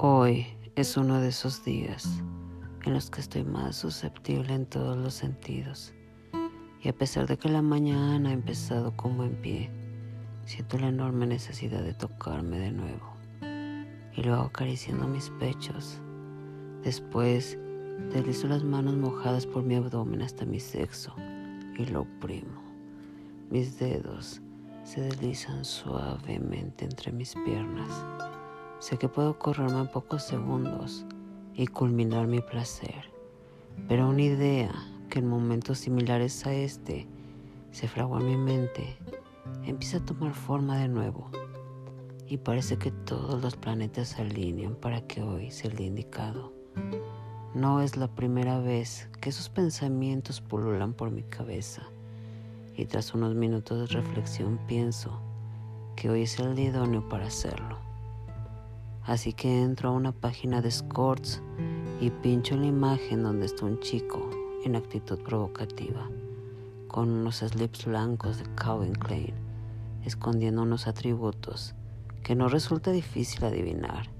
Hoy es uno de esos días en los que estoy más susceptible en todos los sentidos. Y a pesar de que la mañana ha empezado como en pie, siento la enorme necesidad de tocarme de nuevo. Y lo hago acariciando mis pechos. Después deslizo las manos mojadas por mi abdomen hasta mi sexo y lo oprimo. Mis dedos se deslizan suavemente entre mis piernas Sé que puedo correrme en pocos segundos y culminar mi placer, pero una idea que en momentos similares a este se fragua en mi mente empieza a tomar forma de nuevo y parece que todos los planetas se alinean para que hoy sea el día indicado. No es la primera vez que esos pensamientos pululan por mi cabeza y tras unos minutos de reflexión pienso que hoy es el día idóneo para hacerlo. Así que entro a una página de escorts y pincho la imagen donde está un chico en actitud provocativa, con unos slips blancos de Calvin Klein, escondiendo unos atributos que no resulta difícil adivinar.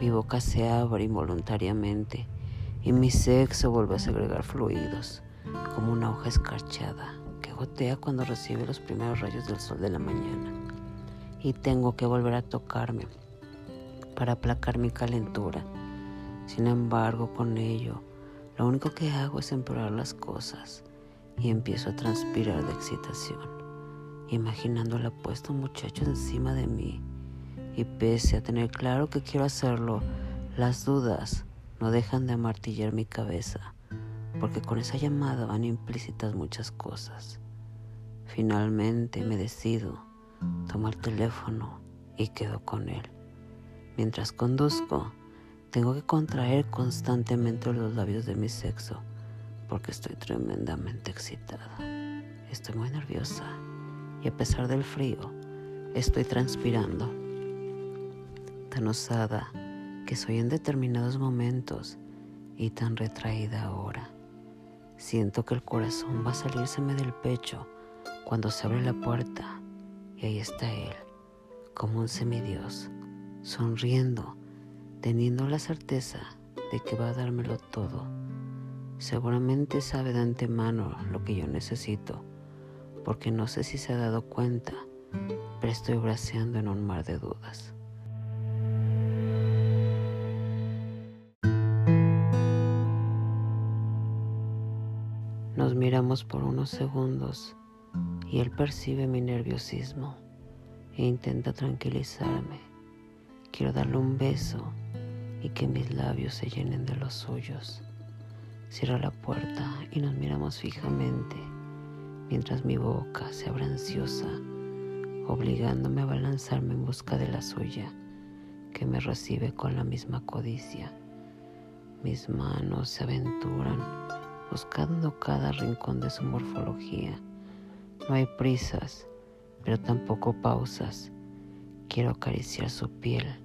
Mi boca se abre involuntariamente y mi sexo vuelve a segregar fluidos, como una hoja escarchada que gotea cuando recibe los primeros rayos del sol de la mañana. Y tengo que volver a tocarme para aplacar mi calentura. Sin embargo, con ello, lo único que hago es empeorar las cosas y empiezo a transpirar de excitación, imaginando al apuesto muchacho encima de mí. Y pese a tener claro que quiero hacerlo, las dudas no dejan de amartillar mi cabeza, porque con esa llamada van implícitas muchas cosas. Finalmente me decido, tomo el teléfono y quedo con él. Mientras conduzco, tengo que contraer constantemente los labios de mi sexo porque estoy tremendamente excitada. Estoy muy nerviosa y a pesar del frío, estoy transpirando. Tan osada que soy en determinados momentos y tan retraída ahora. Siento que el corazón va a salírseme del pecho cuando se abre la puerta y ahí está él, como un semidios sonriendo, teniendo la certeza de que va a dármelo todo. Seguramente sabe de antemano lo que yo necesito, porque no sé si se ha dado cuenta, pero estoy braceando en un mar de dudas. Nos miramos por unos segundos y él percibe mi nerviosismo e intenta tranquilizarme. Quiero darle un beso y que mis labios se llenen de los suyos. Cierra la puerta y nos miramos fijamente mientras mi boca se abre ansiosa, obligándome a balanzarme en busca de la suya, que me recibe con la misma codicia. Mis manos se aventuran buscando cada rincón de su morfología. No hay prisas, pero tampoco pausas. Quiero acariciar su piel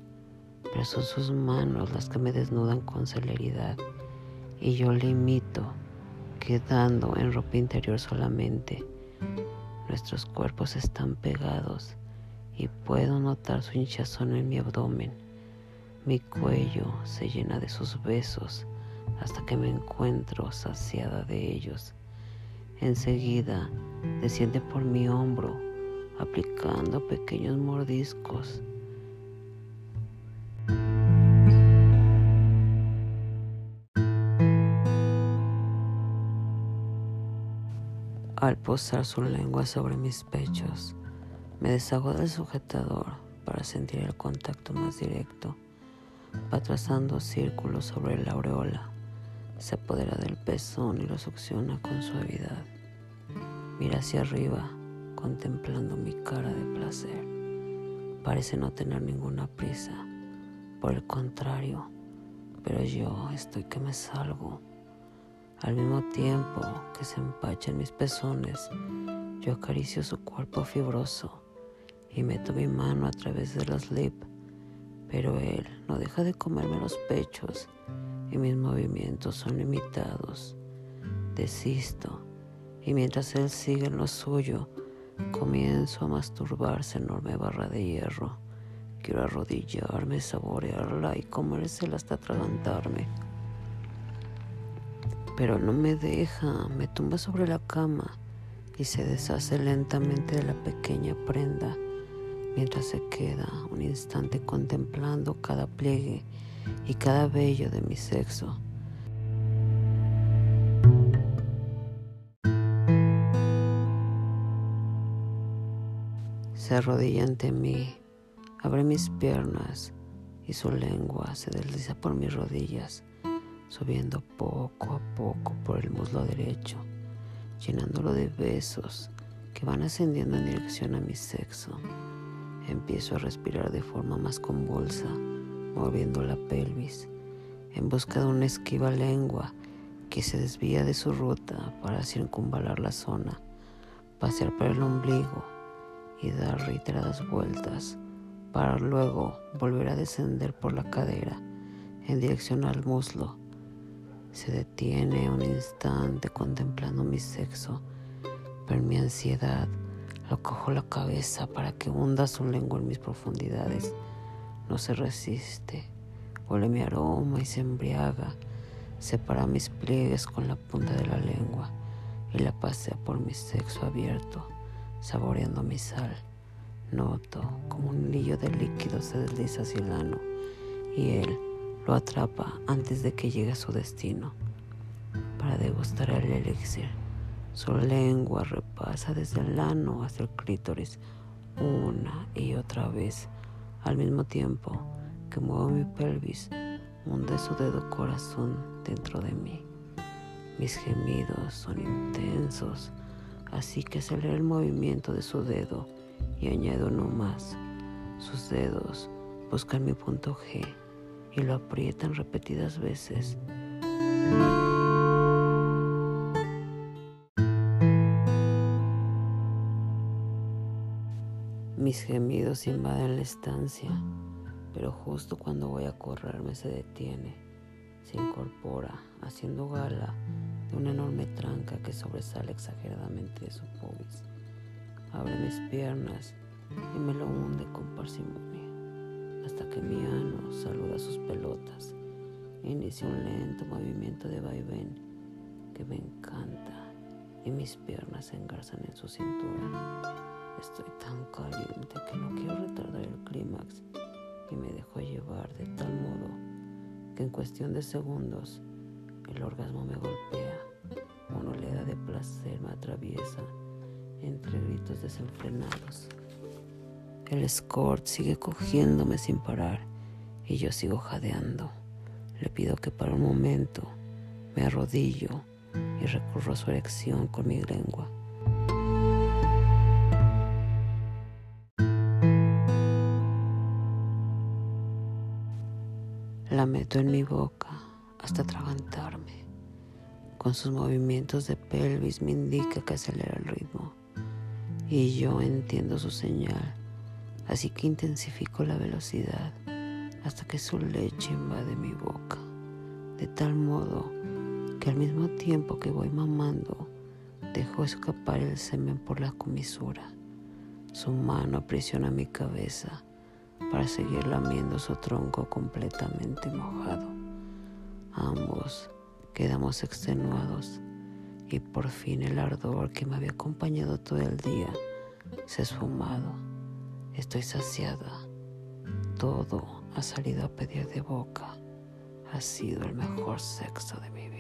pero son sus manos las que me desnudan con celeridad y yo le imito, quedando en ropa interior solamente. Nuestros cuerpos están pegados y puedo notar su hinchazón en mi abdomen. Mi cuello se llena de sus besos hasta que me encuentro saciada de ellos. Enseguida desciende por mi hombro, aplicando pequeños mordiscos Al posar su lengua sobre mis pechos, me deshago del sujetador para sentir el contacto más directo. Va trazando círculos sobre la aureola, se apodera del pezón y lo succiona con suavidad. Mira hacia arriba, contemplando mi cara de placer. Parece no tener ninguna prisa, por el contrario, pero yo estoy que me salgo al mismo tiempo que se empachan mis pezones, yo acaricio su cuerpo fibroso y meto mi mano a través de la slip, pero él no deja de comerme los pechos y mis movimientos son limitados. Desisto y mientras él sigue en lo suyo, comienzo a masturbarse enorme barra de hierro quiero arrodillarme, saborearla y comérsela hasta atragantarme. Pero no me deja, me tumba sobre la cama y se deshace lentamente de la pequeña prenda mientras se queda un instante contemplando cada pliegue y cada vello de mi sexo. Se arrodilla ante mí, abre mis piernas y su lengua se desliza por mis rodillas, subiendo poco a poco por el muslo derecho llenándolo de besos que van ascendiendo en dirección a mi sexo. Empiezo a respirar de forma más convulsa, moviendo la pelvis, en busca de una esquiva lengua que se desvía de su ruta para circunvalar la zona, pasear por el ombligo y dar reiteradas vueltas para luego volver a descender por la cadera en dirección al muslo se detiene un instante contemplando mi sexo, pero mi ansiedad lo cojo la cabeza para que hunda su lengua en mis profundidades. No se resiste, huele mi aroma y se embriaga. Separa mis pliegues con la punta de la lengua y la pasea por mi sexo abierto, saboreando mi sal. Noto como un hilillo de líquido se desliza hacia el ano y él lo atrapa antes de que llegue a su destino. Para degustar el elixir, su lengua repasa desde el ano hasta el clítoris una y otra vez, al mismo tiempo que muevo mi pelvis, hunde su dedo corazón dentro de mí. Mis gemidos son intensos, así que acelero el movimiento de su dedo y añado uno más. Sus dedos buscan mi punto G y lo aprietan repetidas veces. Mis gemidos invaden la estancia, pero justo cuando voy a correrme se detiene, se incorpora, haciendo gala de una enorme tranca que sobresale exageradamente de su pubis. Abre mis piernas y me lo hunde con parsimonia hasta que mi ano saluda sus pelotas e inicia un lento movimiento de vaivén que me encanta y mis piernas se engarzan en su cintura. Estoy tan caliente que no quiero retardar el clímax y me dejo llevar de tal modo que en cuestión de segundos el orgasmo me golpea, oleada de placer me atraviesa entre gritos desenfrenados. El escort sigue cogiéndome sin parar y yo sigo jadeando. Le pido que para un momento me arrodillo y recurro a su erección con mi lengua. La meto en mi boca hasta atragantarme. Con sus movimientos de pelvis me indica que acelera el ritmo y yo entiendo su señal así que intensifico la velocidad hasta que su leche invade mi boca, de tal modo que al mismo tiempo que voy mamando, dejo escapar el semen por la comisura. Su mano aprisiona mi cabeza para seguir lamiendo su tronco completamente mojado. Ambos quedamos extenuados y por fin el ardor que me había acompañado todo el día se ha esfumado. Estoy saciada. Todo ha salido a pedir de boca. Ha sido el mejor sexo de mi vida.